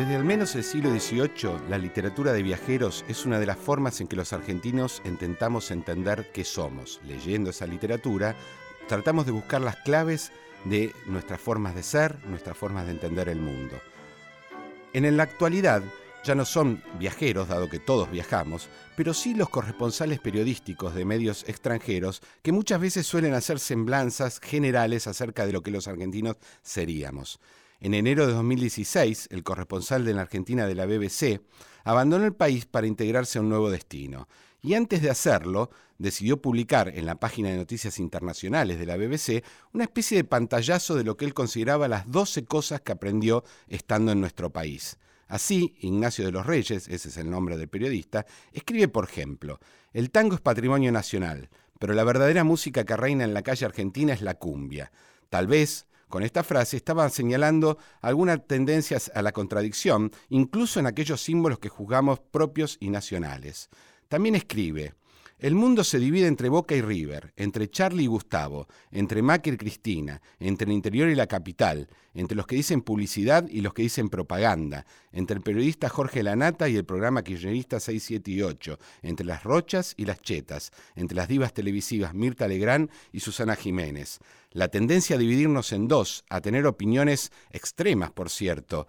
Desde al menos el siglo XVIII, la literatura de viajeros es una de las formas en que los argentinos intentamos entender qué somos. Leyendo esa literatura, tratamos de buscar las claves de nuestras formas de ser, nuestras formas de entender el mundo. En la actualidad, ya no son viajeros, dado que todos viajamos, pero sí los corresponsales periodísticos de medios extranjeros que muchas veces suelen hacer semblanzas generales acerca de lo que los argentinos seríamos. En enero de 2016, el corresponsal de la Argentina de la BBC abandonó el país para integrarse a un nuevo destino. Y antes de hacerlo, decidió publicar en la página de noticias internacionales de la BBC una especie de pantallazo de lo que él consideraba las 12 cosas que aprendió estando en nuestro país. Así, Ignacio de los Reyes, ese es el nombre del periodista, escribe, por ejemplo, el tango es patrimonio nacional, pero la verdadera música que reina en la calle argentina es la cumbia. Tal vez, con esta frase estaba señalando algunas tendencias a la contradicción, incluso en aquellos símbolos que juzgamos propios y nacionales. También escribe, el mundo se divide entre Boca y River, entre Charlie y Gustavo, entre Macri y Cristina, entre el interior y la capital, entre los que dicen publicidad y los que dicen propaganda, entre el periodista Jorge Lanata y el programa kirchnerista 6, 7 y 8, entre las rochas y las chetas, entre las divas televisivas Mirta Legrand y Susana Jiménez. La tendencia a dividirnos en dos, a tener opiniones extremas, por cierto,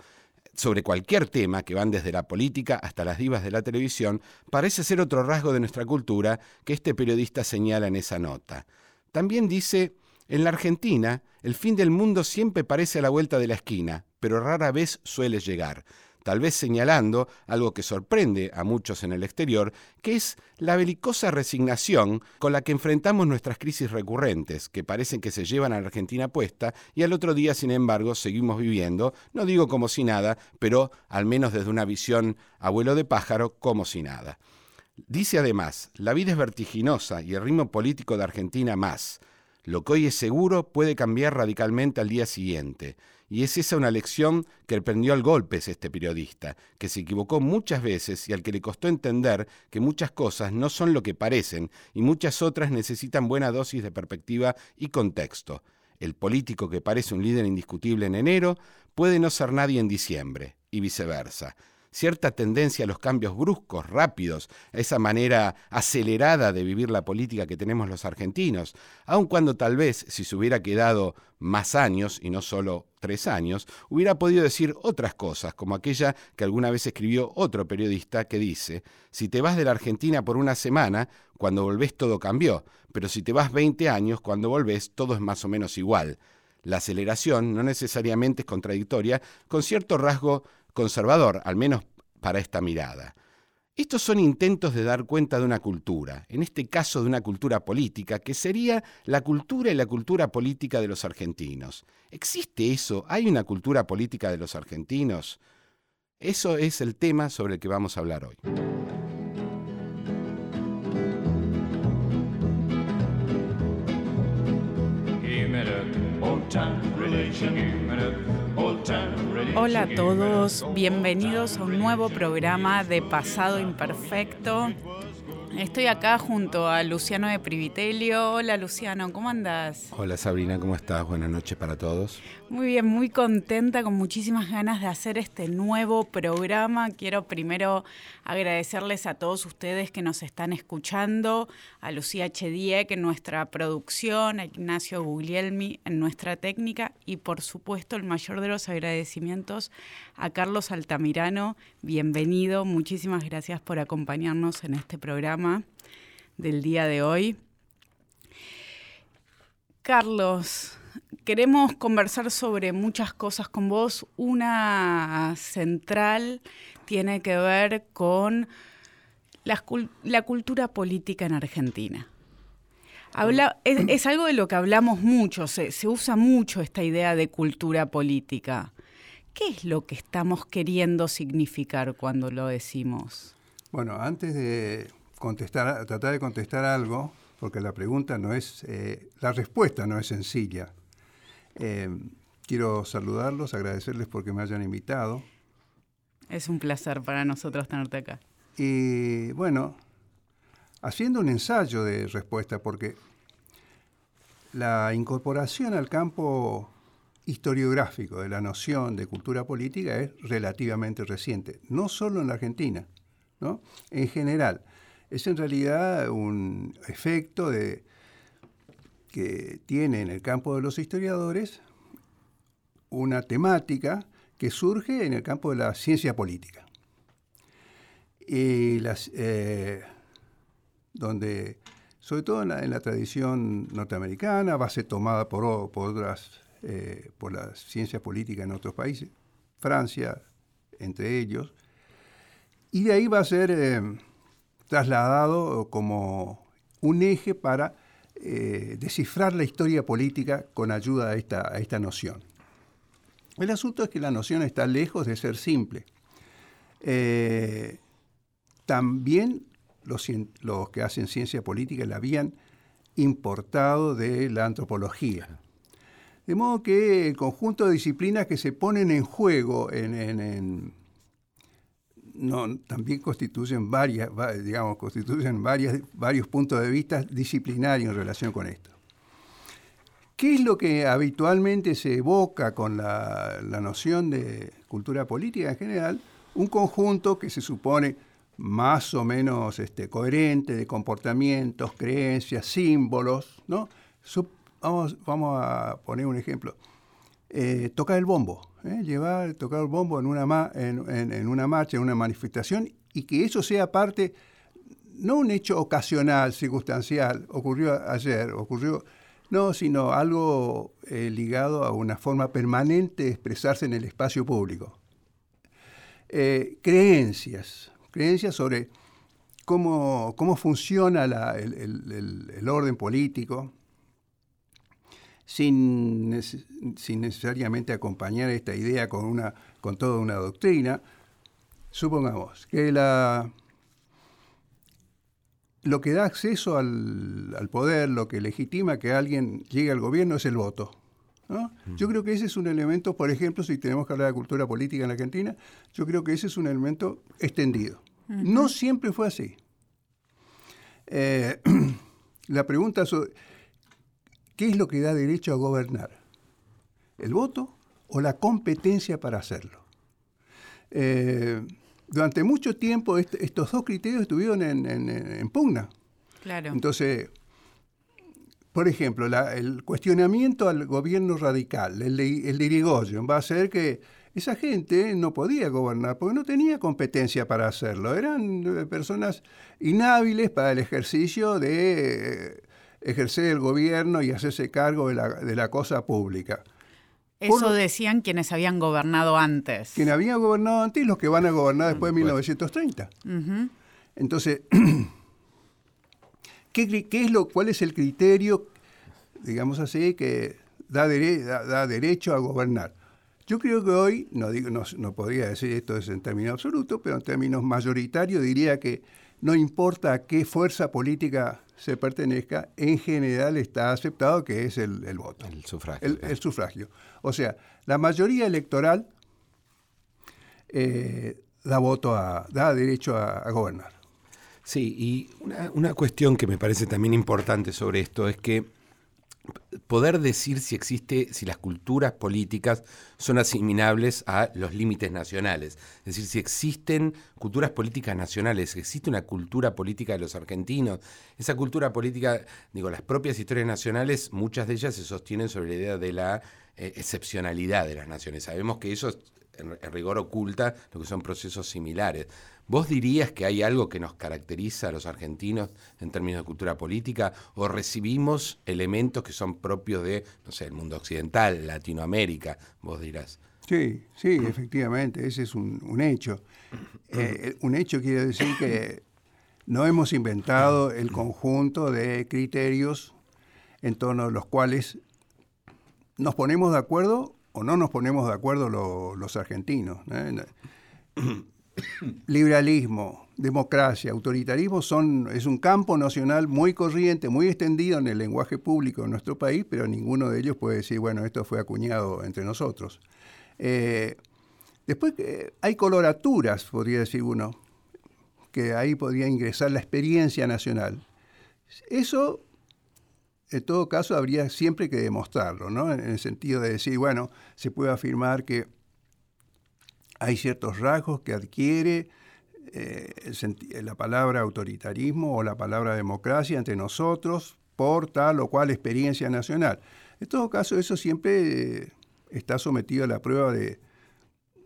sobre cualquier tema que van desde la política hasta las divas de la televisión, parece ser otro rasgo de nuestra cultura que este periodista señala en esa nota. También dice, en la Argentina, el fin del mundo siempre parece a la vuelta de la esquina, pero rara vez suele llegar tal vez señalando algo que sorprende a muchos en el exterior, que es la belicosa resignación con la que enfrentamos nuestras crisis recurrentes, que parecen que se llevan a la Argentina puesta y al otro día, sin embargo, seguimos viviendo, no digo como si nada, pero al menos desde una visión abuelo de pájaro, como si nada. Dice además, la vida es vertiginosa y el ritmo político de Argentina más. Lo que hoy es seguro puede cambiar radicalmente al día siguiente. Y es esa una lección que aprendió al golpes este periodista, que se equivocó muchas veces y al que le costó entender que muchas cosas no son lo que parecen y muchas otras necesitan buena dosis de perspectiva y contexto. El político que parece un líder indiscutible en enero puede no ser nadie en diciembre, y viceversa cierta tendencia a los cambios bruscos, rápidos, a esa manera acelerada de vivir la política que tenemos los argentinos, aun cuando tal vez si se hubiera quedado más años y no solo tres años, hubiera podido decir otras cosas, como aquella que alguna vez escribió otro periodista que dice, si te vas de la Argentina por una semana, cuando volvés todo cambió, pero si te vas 20 años, cuando volvés todo es más o menos igual. La aceleración no necesariamente es contradictoria con cierto rasgo conservador, al menos para esta mirada. Estos son intentos de dar cuenta de una cultura, en este caso de una cultura política, que sería la cultura y la cultura política de los argentinos. ¿Existe eso? ¿Hay una cultura política de los argentinos? Eso es el tema sobre el que vamos a hablar hoy. Hola a todos, bienvenidos a un nuevo programa de Pasado Imperfecto. Estoy acá junto a Luciano de Privitelio. Hola Luciano, ¿cómo andas? Hola Sabrina, ¿cómo estás? Buenas noches para todos. Muy bien, muy contenta, con muchísimas ganas de hacer este nuevo programa. Quiero primero agradecerles a todos ustedes que nos están escuchando, a Lucía Chediek en nuestra producción, a Ignacio Guglielmi en nuestra técnica y por supuesto el mayor de los agradecimientos a Carlos Altamirano. Bienvenido, muchísimas gracias por acompañarnos en este programa del día de hoy. Carlos, queremos conversar sobre muchas cosas con vos. Una central tiene que ver con la, cultura política en Argentina. es, algo de lo que hablamos mucho, se, usa mucho esta idea de cultura política. ¿Qué es lo que estamos queriendo significar cuando lo decimos? Bueno, antes de contestar, tratar de contestar algo, porque la pregunta no es, eh, la respuesta no es sencilla. Eh, quiero saludarlos, agradecerles porque me hayan invitado. Es un placer para nosotros tenerte acá. Y bueno, haciendo un ensayo de respuesta, porque la incorporación al campo historiográfico de la noción de cultura política es relativamente reciente, no solo en la Argentina, ¿no? en general. Es en realidad un efecto de, que tiene en el campo de los historiadores una temática que surge en el campo de la ciencia política. Y eh, donde, sobre todo en la, tradición norteamericana, va a ser tomada por otras, eh, por la ciencia política en otros países, Francia entre ellos, y de ahí va a ser eh, trasladado como un eje para descifrar la historia política con ayuda a esta, a esta noción. El asunto es que la noción está lejos de ser simple. también los, que hacen ciencia política la habían importado de la antropología. De modo que el conjunto de disciplinas que se ponen en juego en, no, también constituyen varias, digamos, constituyen varias, varios puntos de vista disciplinarios en relación con esto. ¿Qué es lo que habitualmente se evoca con la noción de cultura política en general? Un conjunto que se supone más o menos este, coherente de comportamientos, creencias, símbolos, ¿no? Vamos, vamos a poner un ejemplo. Eh, tocar el bombo, ¿eh? llevar, tocar el bombo en una, en, una marcha, en una manifestación, y que eso sea parte, no un hecho ocasional, circunstancial, ocurrió ayer, ocurrió, no, sino algo eh, ligado a una forma permanente de expresarse en el espacio público. creencias, creencias sobre cómo, cómo funciona el, orden político, sin, sin, necesariamente acompañar esta idea con, una, con toda una doctrina. Supongamos que la, lo que da acceso al, al, poder, lo que legitima que alguien llegue al gobierno es el voto. Yo creo que ese es un elemento, por ejemplo, si tenemos que hablar de cultura política en la Argentina, yo creo que ese es un elemento extendido. No siempre fue así. Eh, la pregunta es, ¿qué es lo que da derecho a gobernar? ¿El voto o la competencia para hacerlo? Eh, durante mucho tiempo estos dos criterios estuvieron en, pugna. Claro. Entonces, por ejemplo, el cuestionamiento al gobierno radical, el de, el Irigoyen, va a ser que esa gente no podía gobernar porque no tenía competencia para hacerlo. Eran eh, personas inhábiles para el ejercicio de eh, ejercer el gobierno y hacerse cargo de la, cosa pública. Eso decían quienes habían gobernado antes. Quienes habían gobernado antes y los que van a gobernar después de 1930. Entonces, ¿Qué, es lo, ¿Cuál es el criterio, digamos así, que da, da, derecho a gobernar? Yo creo que hoy, no, digo, no, podría decir esto en términos absolutos, pero en términos mayoritarios diría que no importa a qué fuerza política se pertenezca, en general está aceptado que es el, voto. El sufragio. El, sufragio. O sea, la mayoría electoral eh, da voto a, da derecho a gobernar. Sí, y una, cuestión que me parece también importante sobre esto es que poder decir si existe, si las culturas políticas son asimilables a los límites nacionales. Es decir, si existen culturas políticas nacionales, existe una cultura política de los argentinos. Esa cultura política, digo, las propias historias nacionales, muchas de ellas se sostienen sobre la idea de la eh, excepcionalidad de las naciones. Sabemos que eso en, rigor oculta lo que son procesos similares. ¿Vos dirías que hay algo que nos caracteriza a los argentinos en términos de cultura política o recibimos elementos que son propios de, no sé, el mundo occidental, Latinoamérica, vos dirás? Sí, sí, efectivamente, ese es un, hecho. Eh, un hecho quiere decir que no hemos inventado el conjunto de criterios en torno a los cuales nos ponemos de acuerdo o no nos ponemos de acuerdo los argentinos. ¿eh? Liberalismo, democracia, autoritarismo son, es un campo nacional muy corriente, muy extendido en el lenguaje público de nuestro país, pero ninguno de ellos puede decir, bueno, esto fue acuñado entre nosotros. Eh, después eh, hay coloraturas, podría decir uno, que ahí podría ingresar la experiencia nacional. Eso en todo caso habría siempre que demostrarlo, ¿no? En el sentido de decir, bueno, se puede afirmar que hay ciertos rasgos que adquiere eh, la palabra autoritarismo o la palabra democracia entre nosotros por tal o cual experiencia nacional. En todo caso, eso siempre eh, está sometido a la prueba de,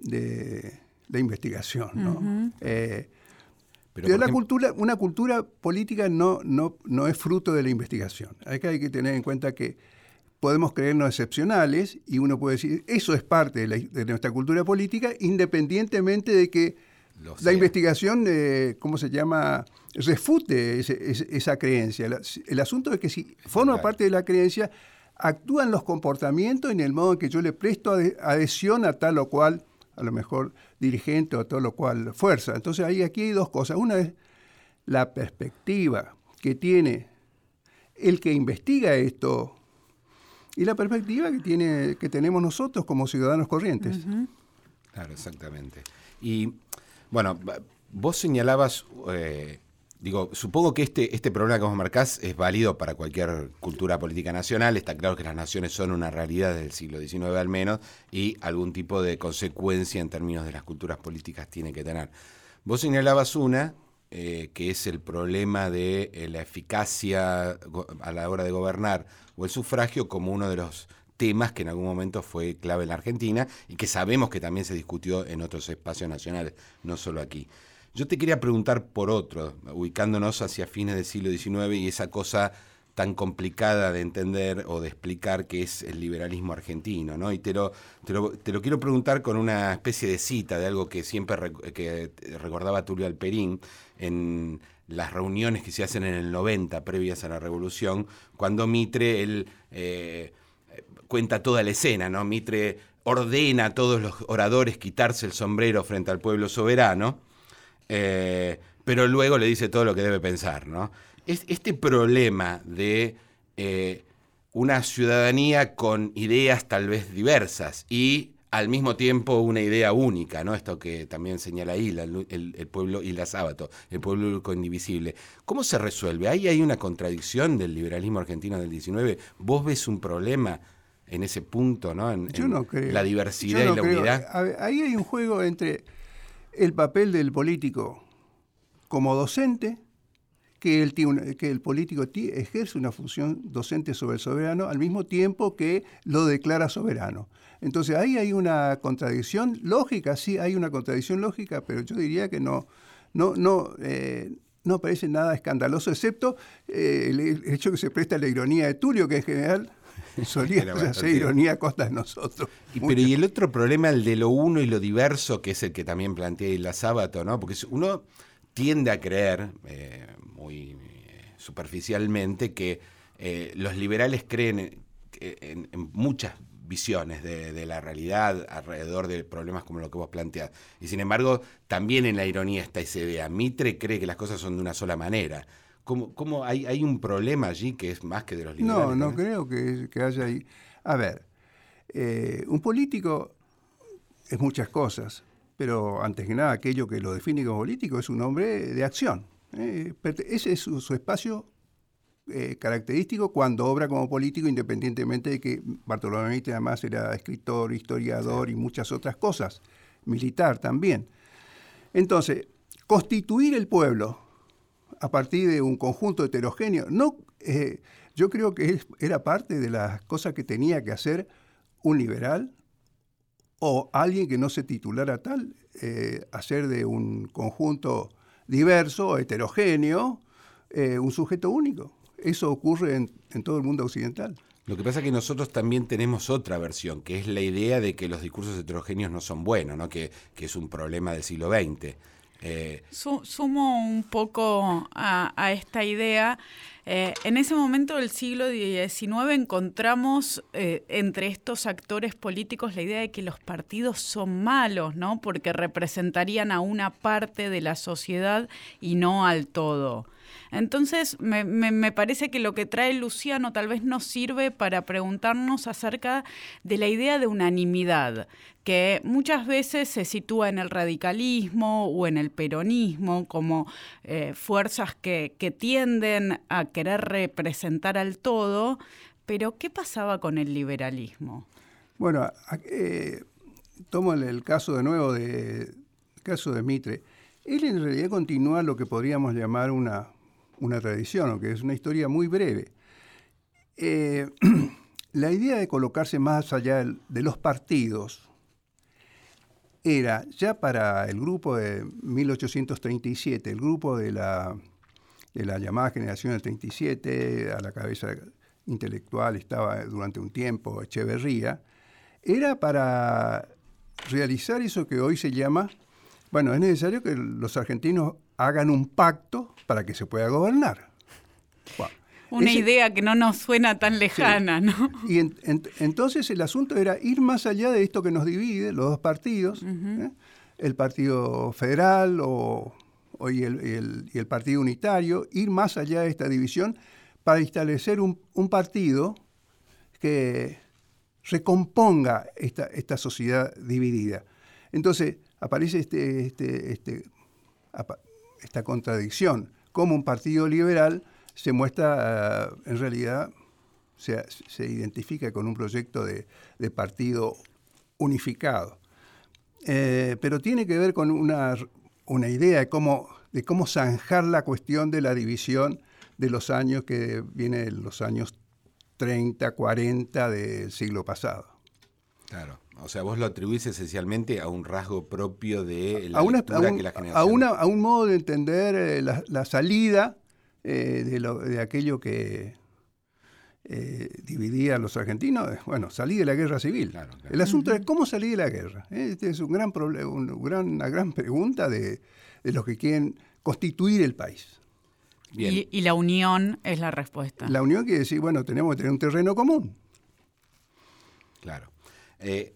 de, investigación. ¿no? Pero, la cultura, una cultura política no, no, no es fruto de la investigación. Hay que, hay que tener en cuenta que podemos creernos excepcionales y uno puede decir, eso es parte de, nuestra cultura política, independientemente de que la investigación, eh, ¿cómo se llama?, refute esa creencia. El, asunto es que si forma parte de la creencia, actúan los comportamientos en el modo en que yo le presto adhesión a tal o cual a lo mejor dirigente o todo lo cual fuerza. Entonces ahí aquí hay dos cosas. Una es la perspectiva que tiene el que investiga esto y la perspectiva que tiene que tenemos nosotros como ciudadanos corrientes. Claro, exactamente. Y bueno, vos señalabas eh, Digo, supongo que este, este problema que vos marcás es válido para cualquier cultura política nacional. Está claro que las naciones son una realidad del siglo XIX al menos y algún tipo de consecuencia en términos de las culturas políticas tiene que tener. Vos señalabas una, eh, que es el problema de eh, la eficacia a la hora de gobernar o el sufragio como uno de los temas que en algún momento fue clave en la Argentina y que sabemos que también se discutió en otros espacios nacionales, no solo aquí. Yo te quería preguntar por otro, ubicándonos hacia fines del siglo XIX y esa cosa tan complicada de entender o de explicar que es el liberalismo argentino, ¿no? Y te lo, te lo, quiero preguntar con una especie de cita de algo que siempre que recordaba Tulio Alperín en las reuniones que se hacen en el 90, previas a la Revolución, cuando Mitre, él eh, cuenta toda la escena, ¿no? Mitre ordena a todos los oradores quitarse el sombrero frente al pueblo soberano, eh, pero luego le dice todo lo que debe pensar, ¿no? Este problema de eh, una ciudadanía con ideas tal vez diversas y al mismo tiempo una idea única, ¿no? Esto que también señala Isla, el, pueblo Isla Sábato, el pueblo único indivisible. ¿Cómo se resuelve? Ahí hay una contradicción del liberalismo argentino del 19. ¿Vos ves un problema en ese punto, ¿no? En, Yo no creo. La diversidad y la unidad. Ahí hay un juego entre el papel del político como docente, que el, que el político ejerce una función docente sobre el soberano al mismo tiempo que lo declara soberano. Entonces ahí hay una contradicción lógica, sí hay una contradicción lógica, pero yo diría que no, no, no, eh, no parece nada escandaloso, excepto eh, el hecho que se presta la ironía de Tulio, que en general solía hacer ironía a costa de nosotros. Y, pero y el otro problema, el de lo uno y lo diverso, que es el que también plantea la Sábato, ¿no? Porque uno tiende a creer, eh, muy eh, superficialmente, que eh, los liberales creen en, muchas visiones de, la realidad alrededor de problemas como lo que vos planteás. Y sin embargo, también en la ironía está esa idea. Mitre cree que las cosas son de una sola manera. ¿Cómo, cómo hay, hay, un problema allí que es más que de los liberales? No, no creo que, haya ahí. A ver, eh, un político es muchas cosas, pero antes que nada aquello que lo define como político es un hombre de acción. Eh, ese es su, espacio eh, característico cuando obra como político, independientemente de que Bartolomé además era escritor, historiador y muchas otras cosas, militar también. Entonces, constituir el pueblo a partir de un conjunto heterogéneo. No, eh, yo creo que era parte de las cosas que tenía que hacer un liberal o alguien que no se titulara tal, eh, hacer de un conjunto diverso, heterogéneo, eh, un sujeto único. Eso ocurre en, todo el mundo occidental. Lo que pasa es que nosotros también tenemos otra versión, que es la idea de que los discursos heterogéneos no son buenos, ¿no? Que, que es un problema del siglo XX. Eh, sumo un poco a, esta idea. Eh, en ese momento del siglo XIX encontramos eh, entre estos actores políticos la idea de que los partidos son malos, ¿no? Porque representarían a una parte de la sociedad y no al todo. Entonces, me, parece que lo que trae Luciano tal vez nos sirve para preguntarnos acerca de la idea de unanimidad, que muchas veces se sitúa en el radicalismo o en el peronismo como eh, fuerzas que, que tienden a querer representar al todo, pero ¿qué pasaba con el liberalismo? Bueno, eh, tomo el, caso de nuevo de caso de Mitre. Él en realidad continúa lo que podríamos llamar una, una tradición, que es una historia muy breve. Eh, la idea de colocarse más allá de los partidos era ya para el grupo de 1837, el grupo de la, de la llamada generación del 37, a la cabeza intelectual estaba durante un tiempo Echeverría, era para realizar eso que hoy se llama, bueno, es necesario que los argentinos hagan un pacto para que se pueda gobernar. Una idea que no nos suena tan lejana, ¿no? Y entonces el asunto era ir más allá de esto que nos divide, los dos partidos, ¿eh? el Partido Federal o, y, el, Partido Unitario, ir más allá de esta división para establecer un, un partido que recomponga esta, esta sociedad dividida. Entonces aparece este, este, este, esta contradicción, como un partido liberal se muestra, uh, en realidad, se, se, identifica con un proyecto de, de partido unificado. Eh, pero tiene que ver con una, una idea de cómo, de cómo zanjar la cuestión de la división de los años que viene los años 30, 40 del siglo pasado. Claro. O sea, vos lo atribuís esencialmente a un rasgo propio de la lectura que la generación... A, un modo de entender eh, la, salida eh, de, aquello que eh, dividía a los argentinos. Bueno, salí de la guerra civil. El asunto es cómo salí de la guerra. Este es un gran problema, una gran pregunta de, de los que quieren constituir el país. Y, la unión es la respuesta. La unión quiere decir, bueno, tenemos que tener un terreno común. Claro. Eh,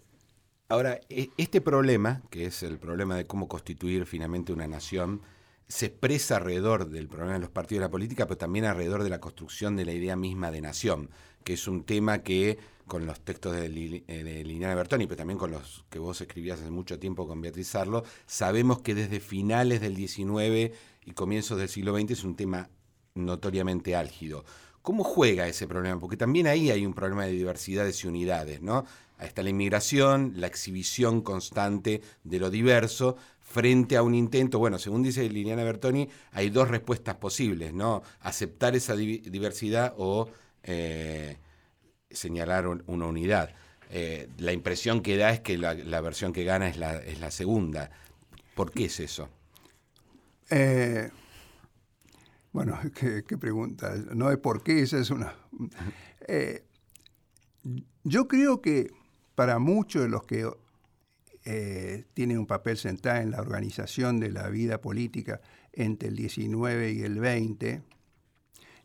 ahora, e, este problema, que es el problema de cómo constituir finalmente una nación, se expresa alrededor del problema de los partidos de la política, pero también alrededor de la construcción de la idea misma de nación, que es un tema que con los textos de, eh, de Bertoni, pero también con los que vos escribías hace mucho tiempo con Beatriz Sarlo, sabemos que desde finales del 19 y comienzos del siglo XX es un tema notoriamente álgido. ¿Cómo juega ese problema? Porque también ahí hay un problema de diversidades y unidades, ¿no? Ahí está la inmigración, la exhibición constante de lo diverso frente a un intento, bueno, según dice Liliana Bertoni, hay dos respuestas posibles, ¿no? Aceptar esa diversidad o eh, señalar una unidad. Eh, la impresión que da es que la, versión que gana es la, es la segunda. ¿Por qué es eso? Eh, bueno, qué, pregunta. No es por qué, esa es una... Yo creo que para muchos de los que eh, tienen un papel central en la organización de la vida política entre el 19 y el 20,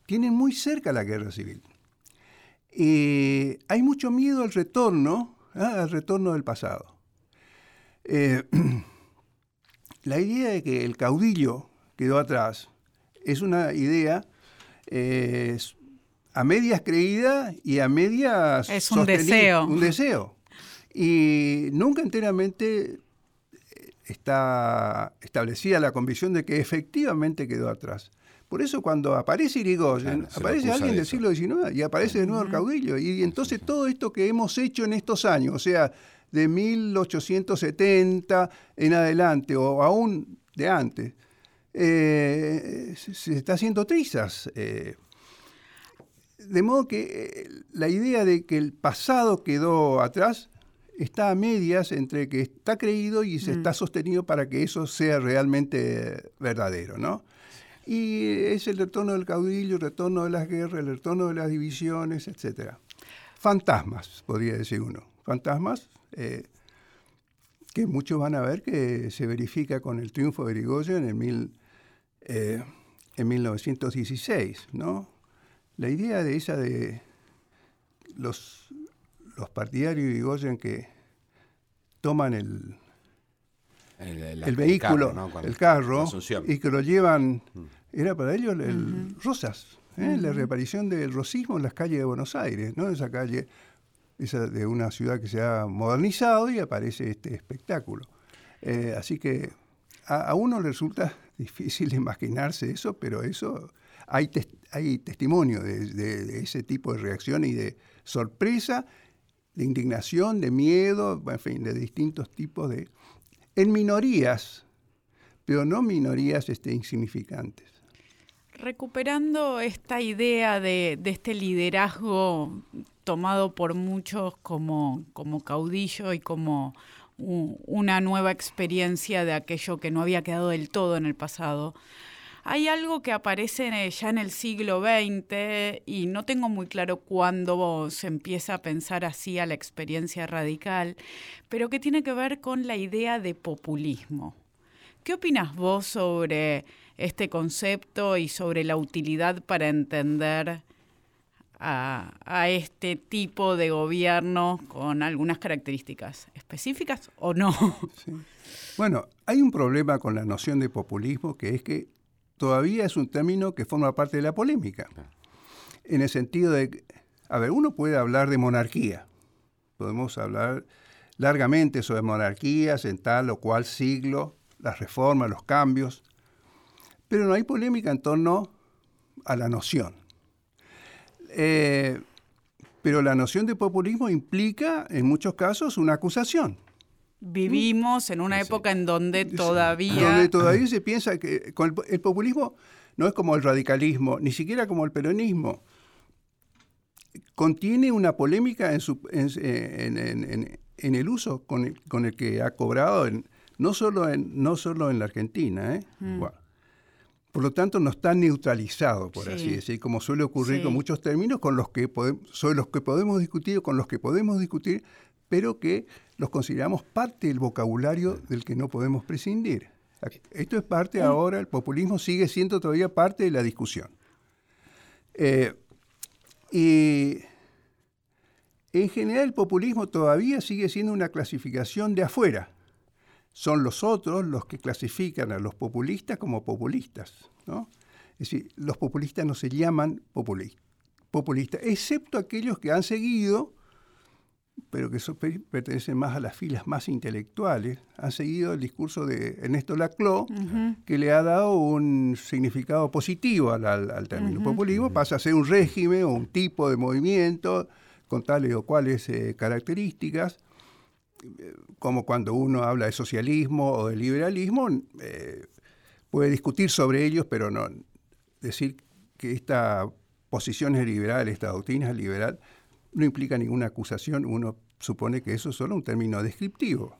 tienen muy cerca la guerra civil. Y hay mucho miedo al retorno, ¿ah? al retorno del pasado. la idea de que el caudillo quedó atrás es una idea a medias creída y a medias... Es un deseo. Un deseo. Y nunca enteramente eh, está establecida la convicción de que efectivamente quedó atrás. Por eso cuando aparece Irigoyen, aparece alguien del siglo XIX y aparece de nuevo el caudillo. Y entonces todo esto que hemos hecho en estos años, o sea, de 1870 en adelante o aún de antes, eh, se está haciendo trizas. Eh. de modo que la idea de que el pasado quedó atrás está a medias entre que está creído y se está mm. sostenido para que eso sea realmente verdadero, ¿no? Y es el retorno del caudillo, el retorno de las guerras, el retorno de las divisiones, etc. Fantasmas, podría decir uno. Fantasmas que muchos van a ver que se verifica con el triunfo de Irigoyen en el mil, eh, en 1916, ¿no? La idea de esa de los, los partidarios de Goyen que toman el, el, vehículo, el carro, y que lo llevan mm. era para ellos el Rosas, ¿eh? la reaparición del rosismo en las calles de Buenos Aires, ¿no? Esa calle esa de una ciudad que se ha modernizado y aparece este espectáculo. Eh, así que a, uno le resulta difícil imaginarse eso, pero eso hay, hay testimonio de, ese tipo de reacción y de sorpresa, de indignación, de miedo, en fin, de distintos tipos de... en minorías, pero no minorías este, insignificantes. Recuperando esta idea de, este liderazgo tomado por muchos como, como caudillo y como una nueva experiencia de aquello que no había quedado del todo en el pasado. Hay algo que aparece ya en el siglo XX y no tengo muy claro cuándo se empieza a pensar así a la experiencia radical, pero que tiene que ver con la idea de populismo. ¿Qué opinas vos sobre este concepto y sobre la utilidad para entender a, este tipo de gobierno con algunas características específicas o no. Bueno, hay un problema con la noción de populismo que es que todavía es un término que forma parte de la polémica. En el sentido de, a ver, uno puede hablar de monarquía, podemos hablar largamente sobre monarquías en tal o cual siglo, las reformas, los cambios, pero no hay polémica en torno a la noción. Eh, pero la noción de populismo implica, en muchos casos, una acusación. Vivimos en una época en donde todavía... Donde todavía se piensa que el, populismo no es como el radicalismo, ni siquiera como el peronismo. Contiene una polémica en, el uso con el, que ha cobrado, no, solo en, no solo en la Argentina. ¿eh? Mm. Por lo tanto, no está neutralizado, por así decir, como suele ocurrir con muchos términos con los que sobre los que podemos discutir, con los que podemos discutir, pero que los consideramos parte del vocabulario del que no podemos prescindir. Esto es parte ahora, el populismo sigue siendo todavía parte de la discusión. Eh, y en general el populismo todavía sigue siendo una clasificación de afuera son los otros los que clasifican a los populistas como populistas. ¿no? Es decir, los populistas no se llaman populistas, excepto aquellos que han seguido, pero que pertenecen más a las filas más intelectuales, han seguido el discurso de Ernesto Laclau, que le ha dado un significado positivo al, término populismo, pasa a ser un régimen o un tipo de movimiento con tales o cuales eh, características. Como cuando uno habla de socialismo o de liberalismo, eh, puede discutir sobre ellos, pero no decir que esta posición es liberal, esta doctrina es liberal, no implica ninguna acusación, uno supone que eso es solo un término descriptivo.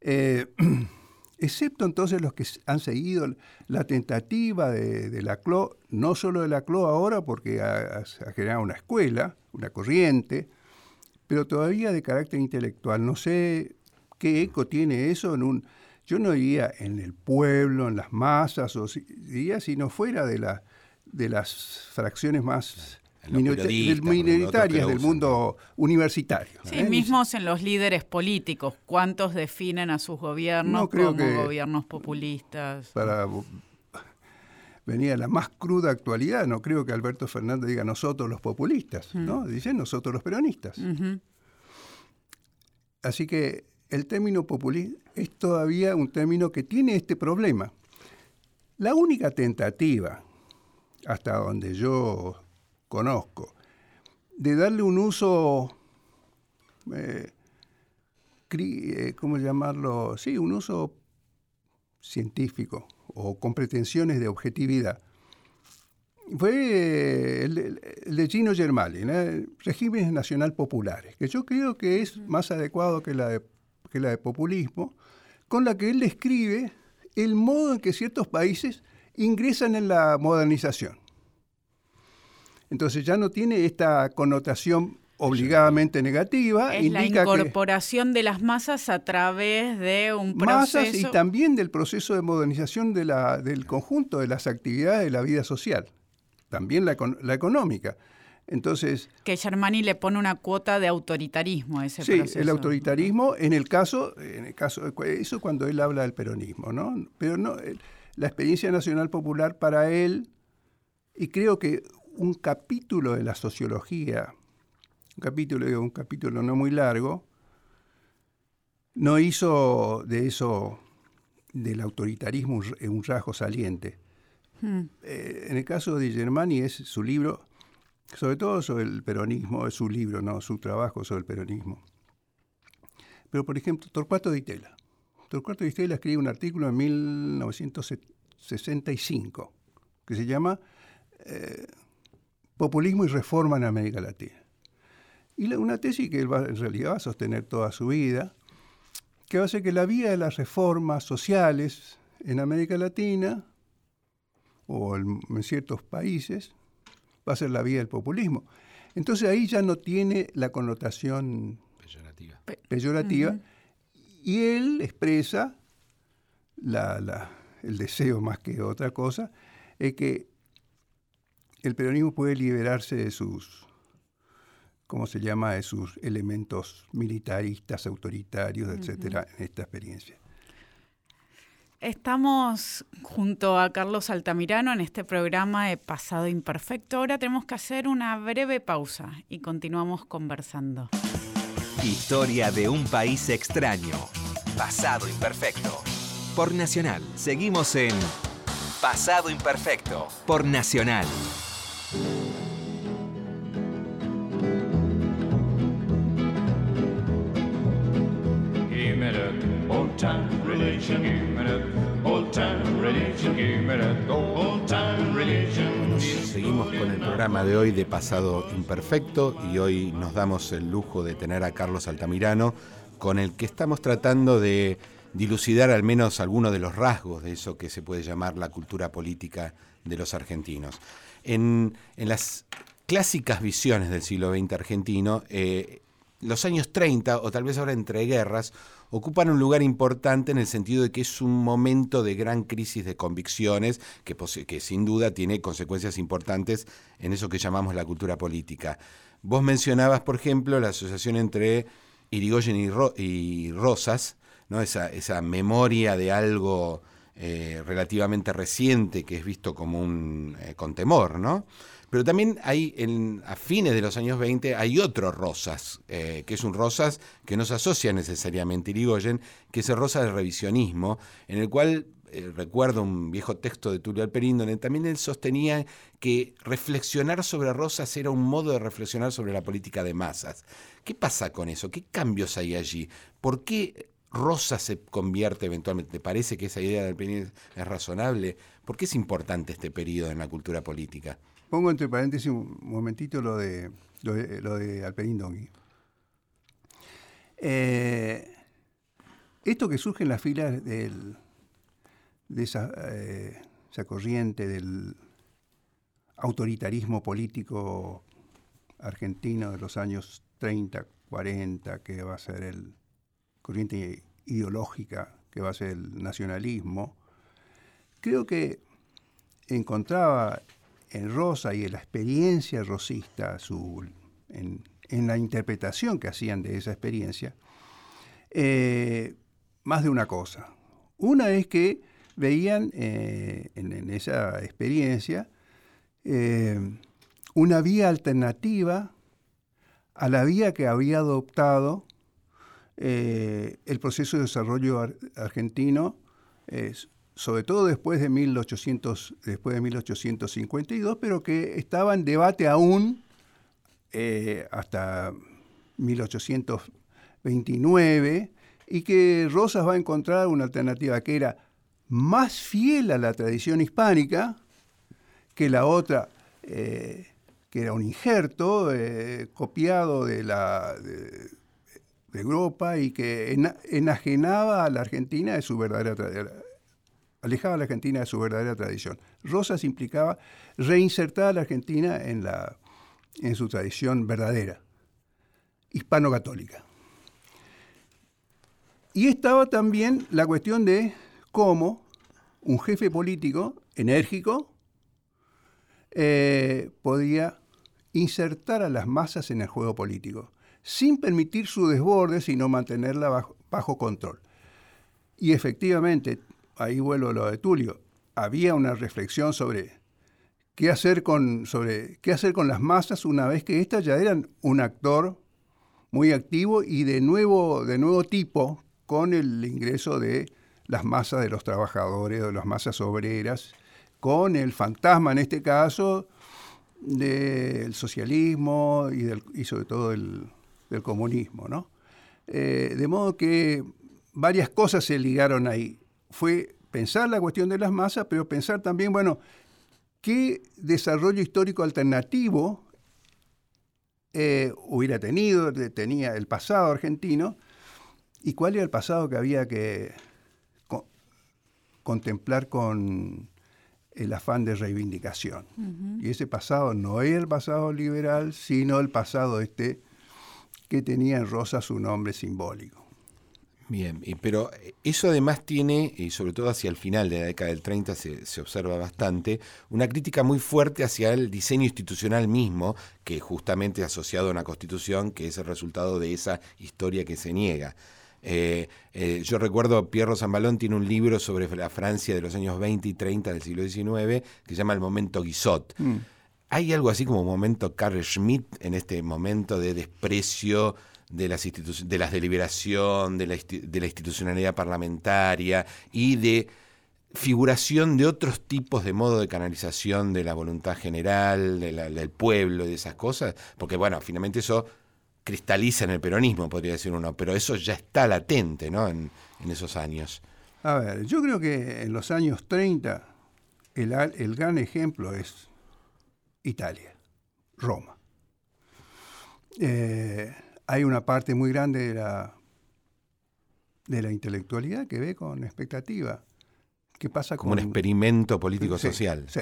Eh, excepto entonces los que han seguido la tentativa de, la CLO, no solo de la CLO ahora, porque ha, ha generado una escuela, una corriente, pero todavía de carácter intelectual. No sé qué eco tiene eso en un... Yo no diría en el pueblo, en las masas, o diría si no fuera de, de las fracciones más minoritarias del mundo universitario. Sí, ¿eh? mismos en los líderes políticos, ¿cuántos definen a sus gobiernos como gobiernos populistas? Para venía la más cruda actualidad. No creo que Alberto Fernández diga nosotros los populistas, mm. ¿no? Dice nosotros los peronistas. Así que el término populista es todavía un término que tiene este problema. La única tentativa, hasta donde yo conozco, de darle un uso, eh, eh, ¿cómo llamarlo? Sí, un uso científico o con pretensiones de objetividad fue el, de Gino Germali, regímenes nacional populares, que yo creo que es más adecuado que la, de, que la de populismo, con la que él describe el modo en que ciertos países ingresan en la modernización. Entonces ya no tiene esta connotación obligadamente negativa. Es la incorporación de las masas a través de un proceso... Masas y también del proceso de modernización de la, del conjunto de las actividades de la vida social, también la, la económica. Entonces, que Germani le pone una cuota de autoritarismo a ese proceso. Sí, el autoritarismo en el caso, en el caso, eso cuando él habla del peronismo, ¿no? Pero no, la experiencia nacional popular para él, y creo que un capítulo de la sociología, un capítulo, un capítulo no muy largo, no hizo de eso, del autoritarismo, un rasgo saliente. Hmm. Eh, en el caso de Germani es su libro, sobre todo sobre el peronismo, es su libro, no su trabajo sobre el peronismo. Pero, por ejemplo, Torcuato Di Tella. Torcuato Di Tella escribe un artículo en 1965 que se llama eh, Populismo y Reforma en América Latina. Y una tesis que él va, en realidad va a sostener toda su vida, que va a ser que la vía de las reformas sociales en América Latina o en ciertos países va a ser la vía del populismo. Entonces ahí ya no tiene la connotación peyorativa, y él expresa el deseo más que otra cosa, es que el peronismo puede liberarse de sus, ¿cómo se llama?, de sus elementos militaristas, autoritarios, etcétera, en esta experiencia. Estamos junto a Carlos Altamirano en este programa de Pasado Imperfecto. Ahora tenemos que hacer una breve pausa y continuamos conversando. Historia de un país extraño. Pasado Imperfecto. Por Nacional. Seguimos en Pasado Imperfecto. Por Nacional. Seguimos con el programa de hoy de Pasado Imperfecto y hoy nos damos el lujo de tener a Carlos Altamirano con el que estamos tratando de dilucidar al menos algunos de los rasgos de eso que se puede llamar la cultura política de los argentinos. En, las clásicas visiones del siglo XX argentino, eh, los años 30, o tal vez ahora entre guerras, ocupan un lugar importante en el sentido de que es un momento de gran crisis de convicciones que, que sin duda tiene consecuencias importantes en eso que llamamos la cultura política. Vos mencionabas, por ejemplo, la asociación entre Irigoyen y, Rosas, ¿no? esa, esa memoria de algo eh, relativamente reciente que es visto como un eh, con temor, ¿no? Pero también hay, a fines de los años 20, hay otro Rosas, eh, que es un Rosas que no se asocia necesariamente Irigoyen, que es el Rosas del revisionismo, en el cual recuerdo un viejo texto de Tulio Alperín, donde también él sostenía que reflexionar sobre Rosas era un modo de reflexionar sobre la política de masas. ¿Qué pasa con eso? ¿Qué cambios hay allí? ¿Por qué Rosas se convierte eventualmente? ¿Te parece que esa idea de Alperín es razonable? ¿Por qué es importante este periodo en la cultura política? Pongo entre paréntesis un momentito lo de, lo de, Alperín Dongui. Eh, esto que surge en las filas de esa, eh, esa corriente del autoritarismo político argentino de los años 30, 40, que va a ser el corriente ideológica, que va a ser el nacionalismo, creo que encontraba en Rosa y en la experiencia rosista, en, la interpretación que hacían de esa experiencia, eh, más de una cosa. Una es que veían eh, en, esa experiencia eh, una vía alternativa a la vía que había adoptado el proceso de desarrollo argentino sobre todo después de, 1800, después de 1852, pero que estaba en debate aún eh, hasta 1829 y que Rosas va a encontrar una alternativa que era más fiel a la tradición hispánica que la otra, eh, que era un injerto eh, copiado de, la, Europa y que enajenaba a la Argentina de su verdadera tradición alejaba a la Argentina de su verdadera tradición. Rosas implicaba reinsertar a la Argentina en, la, en su tradición verdadera, hispano-católica. Y estaba también la cuestión de cómo un jefe político enérgico eh, podía insertar a las masas en el juego político, sin permitir su desborde, sino mantenerla bajo control. Y efectivamente, ahí vuelvo a lo de Tulio, había una reflexión sobre qué hacer con, sobre qué hacer con las masas una vez que éstas ya eran un actor muy activo y de nuevo, de nuevo tipo con el ingreso de las masas de los trabajadores, de las masas obreras, con el fantasma en este caso del socialismo y, y sobre todo del, comunismo. ¿no? Eh, de modo que varias cosas se ligaron ahí. Fue pensar la cuestión de las masas, pero pensar también, bueno, qué desarrollo histórico alternativo eh, hubiera tenido, tenía el pasado argentino, y cuál era el pasado que había que contemplar con el afán de reivindicación. Y ese pasado no es el pasado liberal, sino el pasado este que tenía en rosa su nombre simbólico. Bien, pero eso además tiene, y sobre todo hacia el final de la década del 30 se, se, observa bastante, una crítica muy fuerte hacia el diseño institucional mismo, que justamente asociado a una constitución que es el resultado de esa historia que se niega. Eh, eh, yo recuerdo, Pierro Zambalón tiene un libro sobre la Francia de los años 20 y 30 del siglo XIX que se llama El momento Guizot. Mm. ¿Hay algo así como un momento Carl Schmitt en este momento de desprecio de las, de las deliberación, de la, de la institucionalidad parlamentaria y de figuración de otros tipos de modo de canalización de la voluntad general, del pueblo y de esas cosas, porque bueno, finalmente eso cristaliza en el peronismo, podría decir uno, pero eso ya está latente ¿no? en, esos años. A ver, yo creo que en los años 30 el, el gran ejemplo es Italia, Roma. Eh, hay una parte muy grande de la, de la intelectualidad que ve con expectativa. ¿Qué pasa Como un experimento político-social. Sí,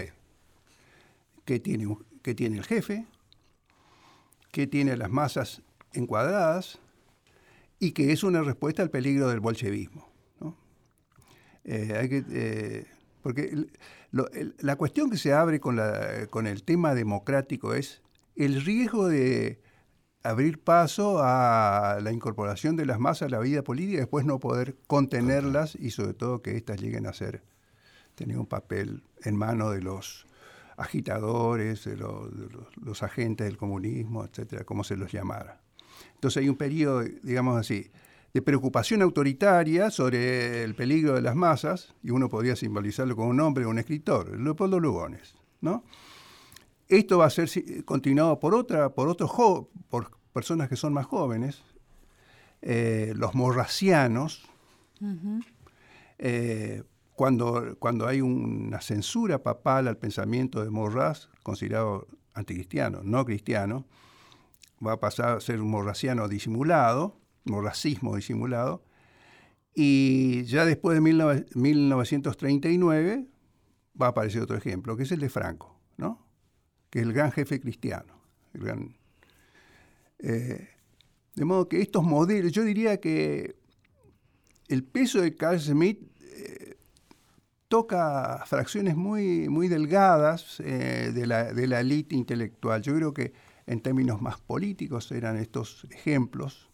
Que tiene, tiene el jefe, que tiene las masas encuadradas y que es una respuesta al peligro del bolchevismo. Eh, hay que, eh, porque la cuestión que se abre con, el tema democrático es el riesgo de abrir paso a la incorporación de las masas a la vida política y después no poder contenerlas y sobre todo que éstas lleguen a ser, tener un papel en mano de los agitadores, de los, agentes del comunismo, etcétera, como se los llamara. Entonces hay un periodo, digamos así, de preocupación autoritaria sobre el peligro de las masas, y uno podría simbolizarlo con un nombre, un escritor, Leopoldo Lugones, ¿no? Esto va a ser continuado por otra, por otros por personas que son más jóvenes, eh, los morracianos, eh, cuando, cuando hay una censura papal al pensamiento de Morras, considerado anticristiano, no cristiano, va a pasar a ser un morraciano disimulado, morracismo disimulado, y ya después de 1939 va a aparecer otro ejemplo, que es el de Franco, ¿no? que es el gran jefe cristiano. Eh, de modo que estos modelos, yo diría que el peso de Carl Smith eh, toca fracciones muy, muy delgadas eh, de, la, de la élite intelectual. Yo creo que en términos más políticos eran estos ejemplos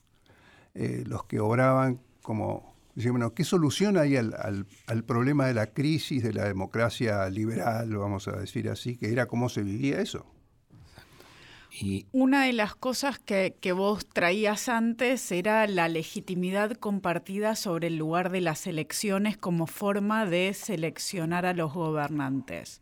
los que obraban como bueno, ¿qué solución hay al, problema de la crisis de la democracia liberal, vamos a decir así, que era cómo se vivía eso? Y... Una de las cosas que, que, vos traías antes era la legitimidad compartida sobre el lugar de las elecciones como forma de seleccionar a los gobernantes.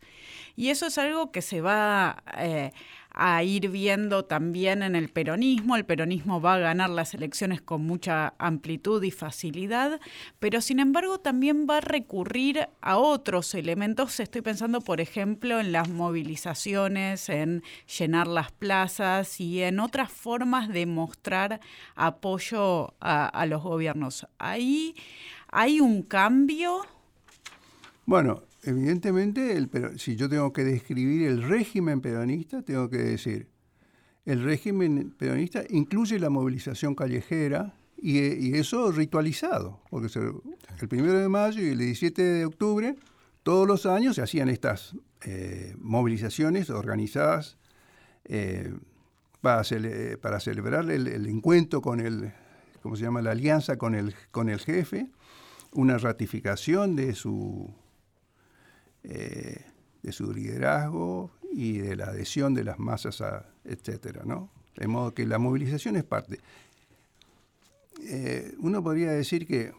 Y eso es algo que se va eh, a ir viendo también en el peronismo. El peronismo va a ganar las elecciones con mucha amplitud y facilidad, pero sin embargo también va a recurrir a otros elementos. Estoy pensando, por ejemplo, en las movilizaciones, en llenar las plazas y en otras formas de mostrar apoyo a, los gobiernos. Ahí hay un cambio. Bueno, evidentemente, el, pero si yo tengo que describir el régimen peronista, tengo que decir, el régimen peronista incluye la movilización callejera y, eso ritualizado, porque el primero de mayo y el 17 de octubre, todos los años se hacían estas eh, movilizaciones organizadas eh, para, para, celebrar el, el, encuentro con el, ¿cómo se llama?, la alianza con el, con el jefe, una ratificación de su eh, de su liderazgo y de la adhesión de las masas, a, etcétera, ¿no? De modo que la movilización es parte. Eh, uno podría decir que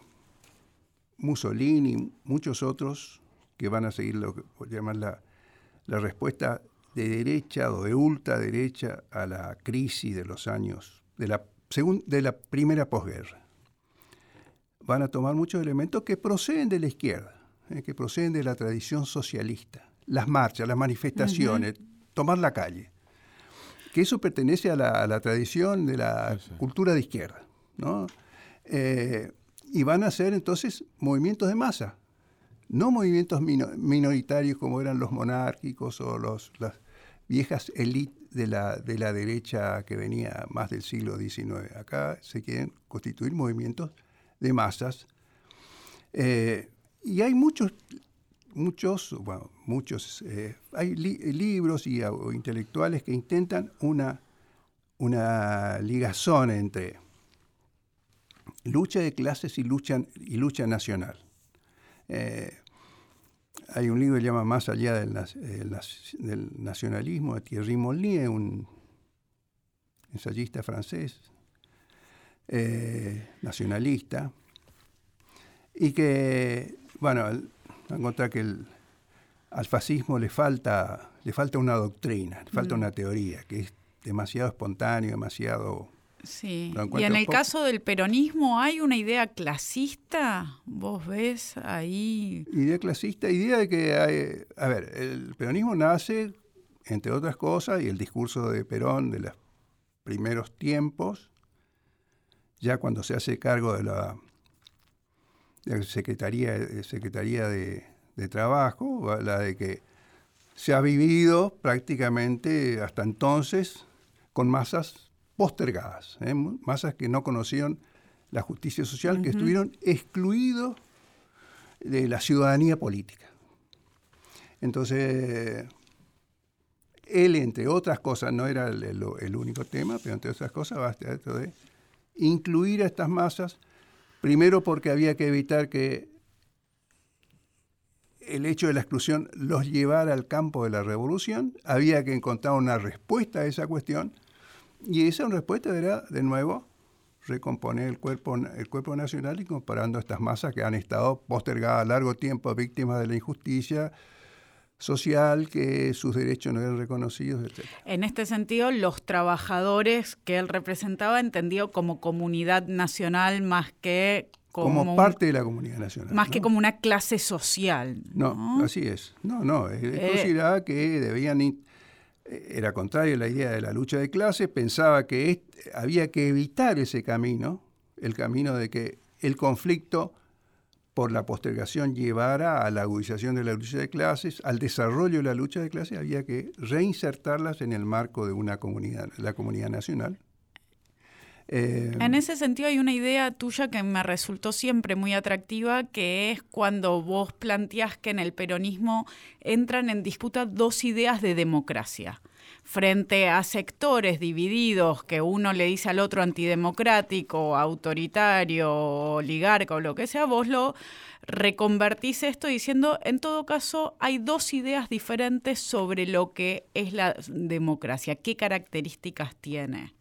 Mussolini, muchos otros que van a seguir lo que llamar la, la respuesta de derecha o de ultraderecha a la crisis de los años, de la, de la primera posguerra. Van a tomar muchos elementos que proceden de la izquierda, eh, que proceden de la tradición socialista. Las marchas, las manifestaciones, tomar la calle. Que eso pertenece a la, tradición de la cultura de izquierda. ¿no? Eh, y van a ser entonces movimientos de masa, no movimientos minoritarios como eran los monárquicos o los, las viejas élites de la, de la derecha que venía más del siglo XIX. Acá se quieren constituir movimientos de masas. Eh, y hay muchos, muchos, bueno, muchos, eh, hay libros y o intelectuales que intentan una, una ligazón entre lucha de clases y lucha, y lucha nacional. Eh, hay un libro que se llama Más allá del, nacionalismo de Thierry Molnier, un ensayista francés, eh, nacionalista, y que, bueno, encontrar que al fascismo le falta, le falta una doctrina, le falta mm. una teoría, que es demasiado espontáneo, demasiado Sí. Y en el caso del peronismo, ¿hay una idea clasista? ¿Vos ves ahí? Idea clasista, idea de que hay. A ver, el peronismo nace, entre otras cosas, y el discurso de Perón de los primeros tiempos, ya cuando se hace cargo de la, Secretaría, Secretaría de, de Trabajo, la de que se ha vivido prácticamente hasta entonces con masas postergadas, ¿eh? masas que no conocían la justicia social, que estuvieron excluidos de la ciudadanía política. Entonces, él, entre otras cosas, no era el, único tema, pero entre otras cosas va a de incluir a estas masas, primero porque había que evitar que el hecho de la exclusión los llevara al campo de la revolución, había que encontrar una respuesta a esa cuestión, y esa respuesta era, de nuevo, recomponer el cuerpo, el cuerpo nacional y comparando estas masas que han estado postergadas a largo tiempo víctimas de la injusticia social, que sus derechos no eran reconocidos, etc. En este sentido, los trabajadores que él representaba entendió como comunidad nacional más que como, parte de la comunidad nacional. Más que como una clase social. No, así es. No, no, eh, que debían era contrario a la idea de la lucha de clases, pensaba que había que evitar ese camino, el camino de que el conflicto por la postergación llevara a la agudización de la lucha de clases, al desarrollo de la lucha de clases, había que reinsertarlas en el marco de una comunidad, la comunidad nacional. Eh, en ese sentido hay una idea tuya que me resultó siempre muy atractiva, que es cuando vos planteás que en el peronismo entran en disputa dos ideas de democracia frente a sectores divididos que uno le dice al otro antidemocrático, autoritario, oligarca o lo que sea, vos lo reconvertís esto diciendo, en todo caso, hay dos ideas diferentes sobre lo que es la democracia, qué características tiene.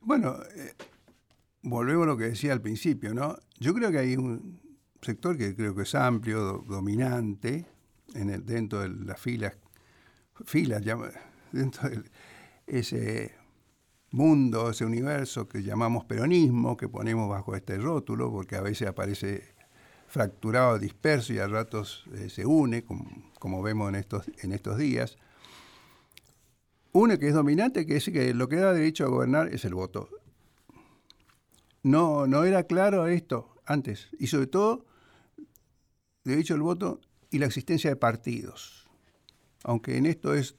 Bueno, eh, volvemos a lo que decía al principio, ¿no? Yo creo que hay un sector que creo que es amplio, dominante, en el, dentro de las filas, filas dentro de ese mundo, ese universo que llamamos peronismo, que ponemos bajo este rótulo, porque a veces aparece fracturado, disperso y a ratos eh, se une, como, vemos en estos, en estos días. Uno que es dominante, que es que lo que da derecho a gobernar es el voto. No, no era claro esto antes. Y sobre todo, derecho al voto y la existencia de partidos. Aunque en esto es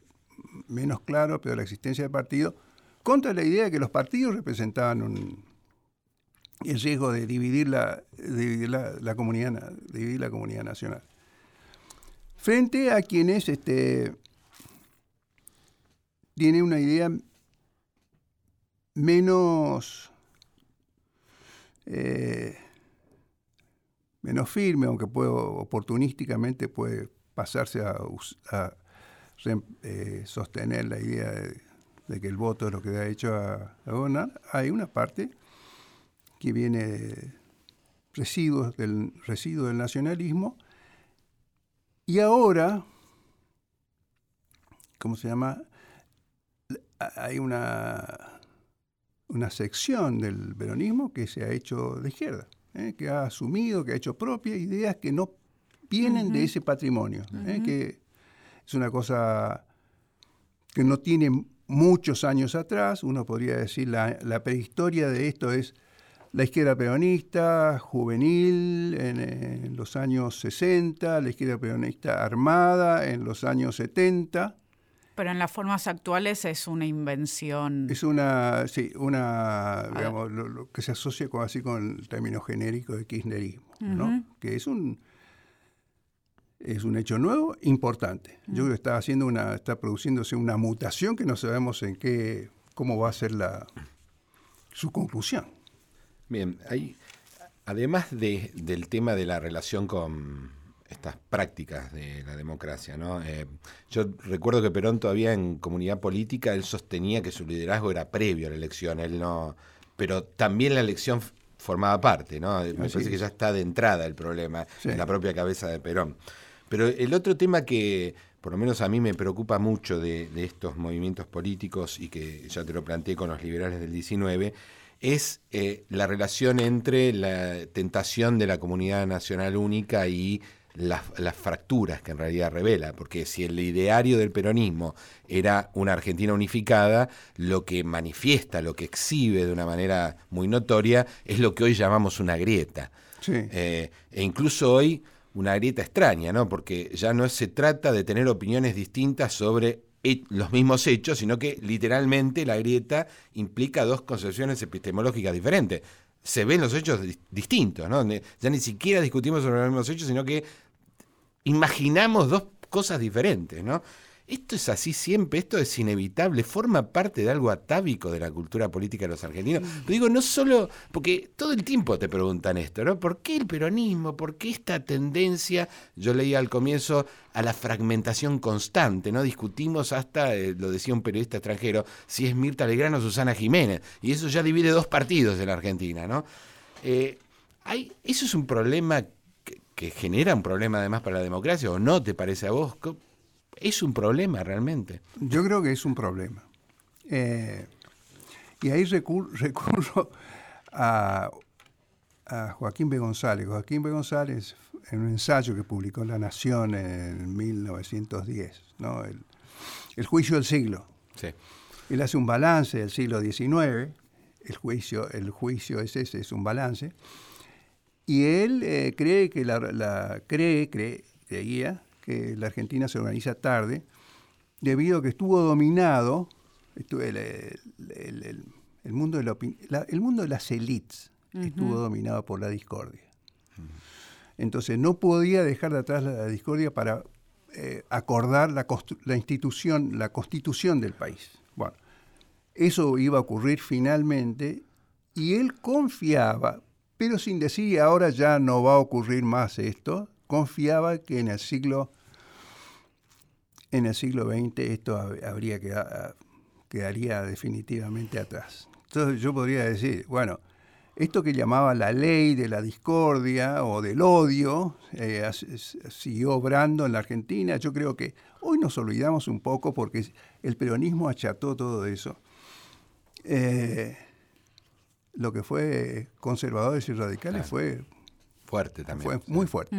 menos claro, pero la existencia de partidos, contra la idea de que los partidos representaban el riesgo de dividir la, la, comunidad, dividir la comunidad nacional. Frente a quienes este, tiene una idea menos, eh, menos firme, aunque puede, oportunísticamente puede pasarse a, eh, sostener la idea de, que el voto es lo que da hecho a, gobernar, hay una parte que viene de residuos del residuo del nacionalismo y ahora, ¿cómo se llama? Hay una, una sección del peronismo que se ha hecho de izquierda, ¿eh? que ha asumido, que ha hecho propias ideas que no vienen de ese patrimonio, ¿eh? que es una cosa que no tiene muchos años atrás, uno podría decir la, la prehistoria de esto es la izquierda peronista juvenil en, los años 60, la izquierda peronista armada en los años 70. Pero en las formas actuales es una invención. Es una, sí, una, digamos, lo, que se asocia con, así con el término genérico de kirchnerismo, ¿no? Que es un, es un hecho nuevo, importante. Yo creo que está haciendo una, está produciéndose una mutación que no sabemos en qué, cómo va a ser la, su conclusión. Bien, hay, además de, del tema de la relación con estas prácticas de la democracia, ¿no? Eh, yo recuerdo que Perón todavía en comunidad política, él sostenía que su liderazgo era previo a la elección, él no, pero también la elección formaba parte, ¿no? Me parece que ya está de entrada el problema en la propia cabeza de Perón. Pero el otro tema que, por lo menos a mí me preocupa mucho de, de estos movimientos políticos y que ya te lo planteé con los liberales del 19, es eh, la relación entre la tentación de la comunidad nacional única y las, fracturas que en realidad revela, porque si el ideario del peronismo era una Argentina unificada, lo que manifiesta, lo que exhibe de una manera muy notoria, es lo que hoy llamamos una grieta. Eh, e incluso hoy una grieta extraña, ¿no? Porque ya no se trata de tener opiniones distintas sobre los mismos hechos, sino que literalmente la grieta implica dos concepciones epistemológicas diferentes. Se ven los hechos distintos, ¿no? Ya ni siquiera discutimos sobre los mismos hechos, sino que imaginamos dos cosas diferentes, ¿no? Esto es así siempre, esto es inevitable, forma parte de algo atávico de la cultura política de los argentinos. digo, no solo, porque todo el tiempo te preguntan esto, ¿no? ¿Por qué el peronismo? ¿Por qué esta tendencia? Yo leía al comienzo a la fragmentación constante, ¿no? Discutimos hasta, eh, lo decía un periodista extranjero, si es Mirta Legrano o Susana Jiménez, y eso ya divide dos partidos en la Argentina, ¿no? Eh, hay, ¿Eso es un problema que, que genera un problema además para la democracia o no te parece a vos? Es un problema realmente. Yo creo que es un problema. Eh, y ahí recurro a, Joaquín B. González. Joaquín B. González, en un ensayo que publicó La Nación en 1910, ¿no? el, juicio del siglo. Sí. Él hace un balance del siglo XIX, el juicio, el juicio es ese, es un balance, y él eh, cree que la, la cree, cree, creía que la Argentina se organiza tarde, debido a que estuvo dominado el, mundo, de el mundo de las élites, estuvo dominado por la discordia. Entonces no podía dejar de atrás la, discordia para eh, acordar la, la, institución, la constitución del país. Bueno, eso iba a ocurrir finalmente y él confiaba, pero sin decir ahora ya no va a ocurrir más esto, confiaba que en el siglo en el siglo XX esto habría quedaría definitivamente atrás. Entonces yo podría decir, bueno, esto que llamaba la ley de la discordia o del odio eh, siguió obrando en la Argentina. Yo creo que hoy nos olvidamos un poco porque el peronismo acható todo eso. Eh, lo que fue conservadores y radicales fue fuerte también. Fue muy fuerte.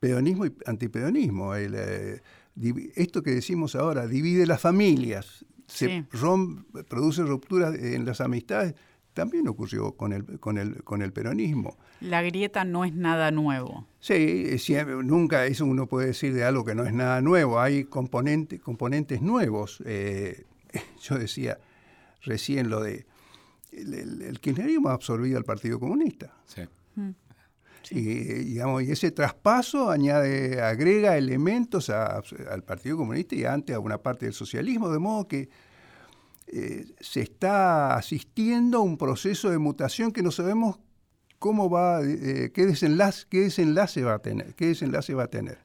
Peronismo y antiperonismo. Eh, esto que decimos ahora, divide las familias, se produce rupturas en las amistades, también ocurrió con el, con, el, con el peronismo. La grieta no es nada nuevo. Sí, nunca eso uno puede decir de algo que no es nada nuevo. Hay componentes componentes nuevos. Eh, yo decía recién lo de el, kirchnerismo ha absorbido al Partido Comunista. Sí. Mm. Y, digamos, y ese traspaso añade, agrega elementos al Partido Comunista y antes a una parte del socialismo, de modo que eh, se está asistiendo a un proceso de mutación que no sabemos cómo va, eh, qué, desenlace, qué desenlace va a tener, qué desenlace va a tener.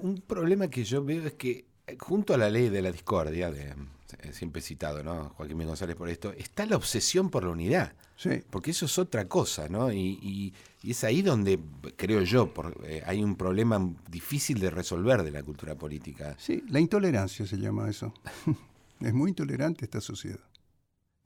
un problema que yo veo es que eh, junto a la ley de la discordia, de, eh, siempre citado, ¿no? Joaquín González por esto, está la obsesión por la unidad. Sí. Porque eso es otra cosa, ¿no? Y, es ahí donde, creo yo, hay un problema difícil de resolver de la cultura política. Sí, la intolerancia se llama eso. es muy intolerante esta sociedad.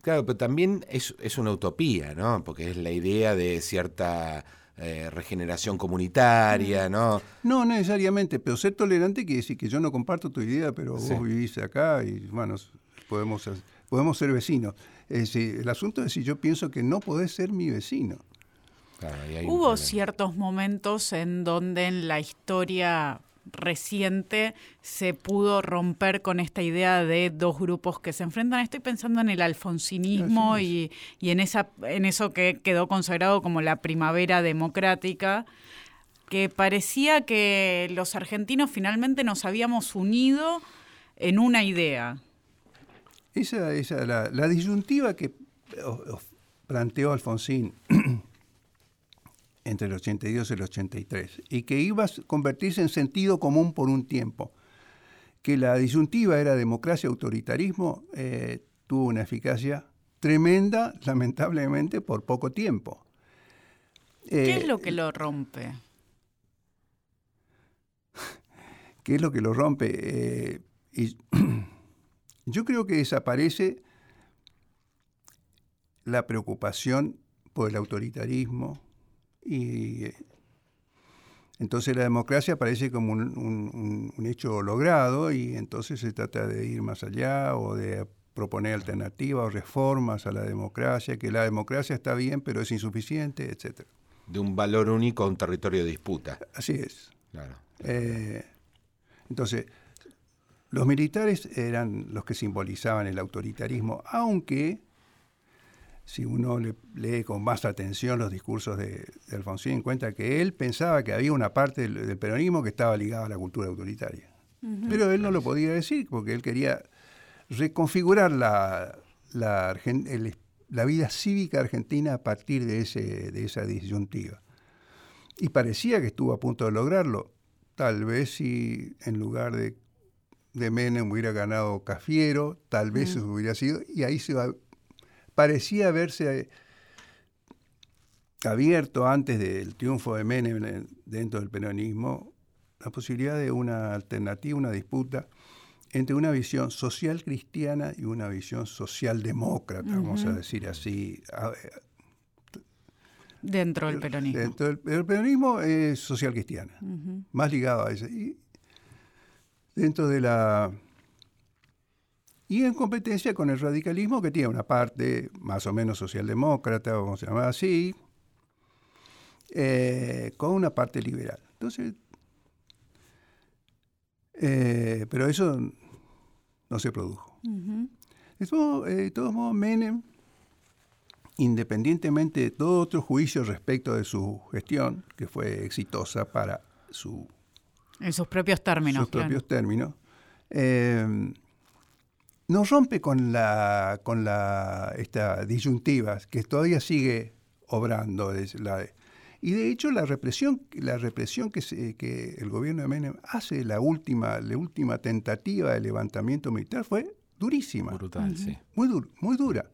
Claro, pero también es, es una utopía, ¿no? Porque es la idea de cierta eh, regeneración comunitaria, ¿no? No necesariamente, pero ser tolerante quiere decir que yo no comparto tu idea, pero vos vivís acá y, bueno, podemos, podemos ser vecinos. el asunto es si yo pienso que no podés ser mi vecino. Hubo ciertos momentos en donde en la historia reciente se pudo romper con esta idea de dos grupos que se enfrentan. Estoy pensando en el alfonsinismo y, en, esa, en eso que quedó consagrado como la primavera democrática, que parecía que los argentinos finalmente nos habíamos unido en una idea. Esa, esa la, la disyuntiva que planteó Alfonsín entre el 82 y el 83, y que iba a convertirse en sentido común por un tiempo. Que la disyuntiva era democracia-autoritarismo, eh, tuvo una eficacia tremenda, lamentablemente, por poco tiempo. ¿Qué es lo que lo rompe? ¿Qué es lo que lo rompe? Eh, y yo creo que desaparece la preocupación por el autoritarismo, y entonces la democracia parece como un, hecho logrado y entonces se trata de ir más allá o de proponer alternativas o reformas a la democracia, que la democracia está bien pero es insuficiente, etc. De un valor único a un territorio de disputa. Así es. Eh, entonces, los militares eran los que simbolizaban el autoritarismo, aunque si uno lee con más atención los discursos de, Alfonsín, encuentra que él pensaba que había una parte del, peronismo que estaba ligada a la cultura autoritaria. Pero él no lo podía decir porque él quería reconfigurar la, la, vida cívica argentina a partir de, ese, de esa disyuntiva. Y parecía que estuvo a punto de lograrlo. Tal vez si en lugar de, de Menem hubiera ganado Cafiero, tal vez eso hubiera sido, y ahí se va, parecía haberse abierto antes del triunfo de Menem dentro del peronismo la posibilidad de una alternativa, una disputa entre una visión social cristiana y una visión social demócrata, vamos a decir así. Dentro del peronismo. Dentro del, el peronismo es social cristiana, más ligado a eso. Y dentro de la y en competencia con el radicalismo que tiene una parte más o menos socialdemócrata, vamos a llamar así, eh, con una parte liberal. Entonces, eh, pero eso no se produjo. Eh, de todos modos, Menem, independientemente de todo otro juicio respecto de su gestión, que fue exitosa para su... En sus propios términos. Sus propios términos nos rompe con la con la esta disyuntiva que todavía sigue obrando y de hecho la represión la represión que, que el gobierno de Menem hace la última la última tentativa de levantamiento militar fue durísima. Brutal sí. Muy muy dura.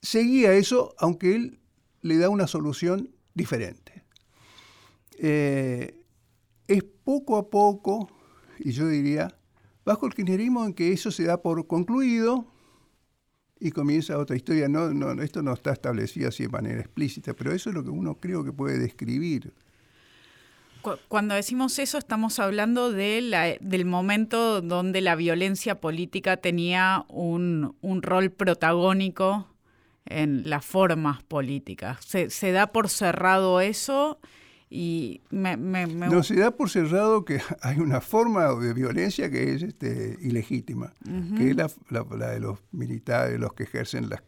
Seguía eso aunque él le da una solución diferente. Eh, es poco a poco y yo diría bajo el kirchnerismo en que eso se da por concluido y comienza otra historia. No, no, esto no está establecido así de manera explícita, pero eso es lo que uno creo que puede describir. Cuando decimos eso estamos hablando de la, del momento donde la violencia política tenía un, rol protagónico en las formas políticas. ¿Se, ¿Se, da por cerrado eso y me, No, se da por cerrado que hay una forma de violencia que es este, ilegítima, que es la, de los militares, los que ejercen las,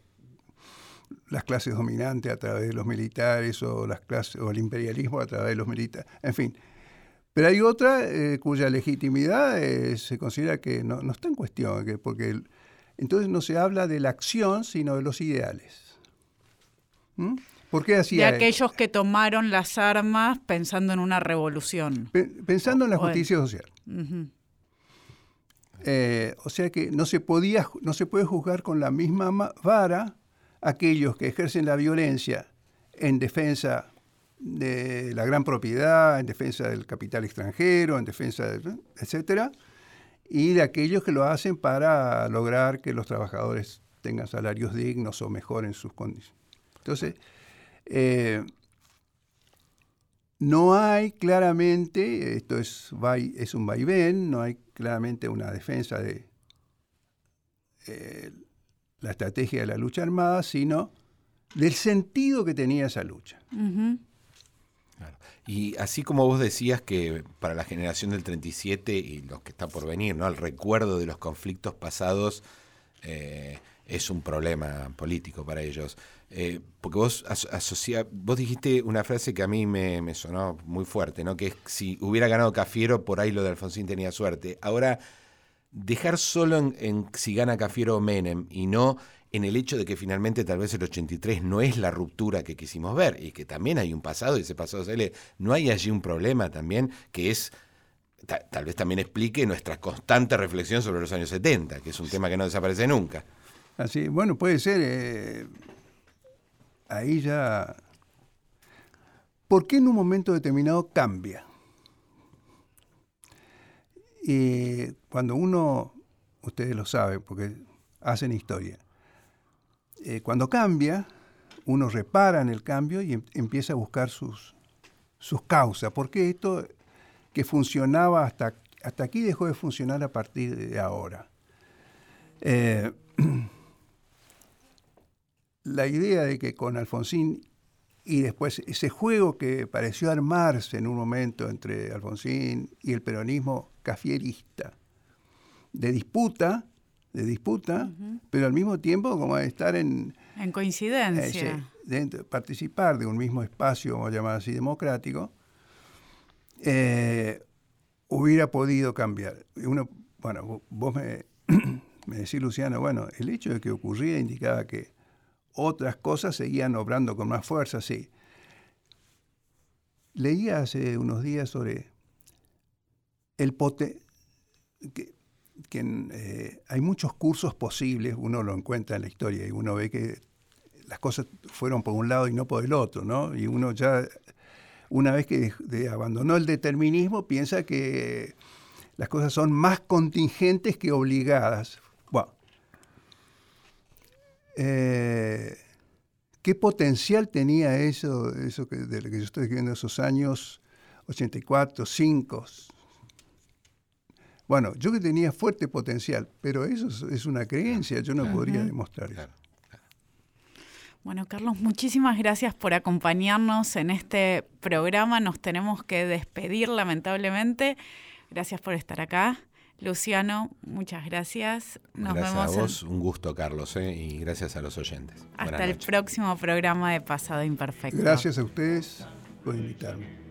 las clases dominantes a través de los militares o, las clases, o el imperialismo a través de los militares, en fin. Pero hay otra eh, cuya legitimidad eh, se considera que no, está en cuestión, que porque entonces no se habla de la acción, sino de los ideales. ¿Mm? ¿Por qué hacía de aquellos que tomaron las armas pensando en una revolución. pensando en la justicia social. Eh, o sea que no se, podía, no se puede juzgar con la misma vara aquellos que ejercen la violencia en defensa de la gran propiedad, en defensa del capital extranjero, en defensa, de, etcétera, y de aquellos que lo hacen para lograr que los trabajadores tengan salarios dignos o mejoren sus condiciones. Entonces, eh, no hay claramente, esto es, es un vaivén, no hay claramente una defensa de eh, la estrategia de la lucha armada, sino del sentido que tenía esa lucha. Y así como vos decías que para la generación del 37 y los que están por venir, ¿no? el recuerdo de los conflictos pasados eh, es un problema político para ellos. Eh, porque vos asocia, vos dijiste una frase que a mí me, sonó muy fuerte, ¿no? Que es si hubiera ganado Cafiero, por ahí lo de Alfonsín tenía suerte. Ahora, dejar solo en, si gana Cafiero o Menem y no en el hecho de que finalmente tal vez el 83 no es la ruptura que quisimos ver y que también hay un pasado y ese pasado sale, no hay allí un problema también que es tal vez también explique nuestra constante reflexión sobre los años 70, que es un tema que no desaparece nunca. Así, bueno, puede ser. Eh, ahí ya... ¿Por qué en un momento determinado cambia? Y cuando uno, ustedes lo saben, porque hacen historia, eh, cuando cambia, uno repara en el cambio y em, empieza a buscar sus, sus causas. ¿Por qué esto que funcionaba hasta, hasta aquí dejó de funcionar a partir de ahora? Eh, la idea de que con Alfonsín y después ese juego que pareció armarse en un momento entre Alfonsín y el peronismo cafierista, de disputa, de disputa, pero al mismo tiempo como estar en... En coincidencia. Eh, participar de un mismo espacio, vamos a llamar así, democrático, eh, hubiera podido cambiar. Uno, bueno, vos me, me decís, Luciano, bueno, el hecho de que ocurría indicaba que otras cosas seguían obrando con más fuerza, sí. Leía hace unos días sobre el pote, que, eh, hay muchos cursos posibles, uno lo encuentra en la historia y uno ve que las cosas fueron por un lado y no por el otro, ¿no? Y uno ya, una vez que abandonó el determinismo, piensa que las cosas son más contingentes que obligadas. Eh, ¿Qué potencial tenía eso, eso que, de lo que yo estoy viendo esos años 84, 5? Bueno, yo que tenía fuerte potencial, pero eso es, una creencia, yo no podría demostrar eso. Bueno, Carlos, muchísimas gracias por acompañarnos en este programa. Nos tenemos que despedir, lamentablemente. Gracias por estar acá. Luciano, muchas gracias. Nos gracias vemos. a vos, un gusto, Carlos, ¿eh? y gracias a los oyentes. Hasta el próximo programa de Pasado Imperfecto. Gracias a ustedes por invitarme.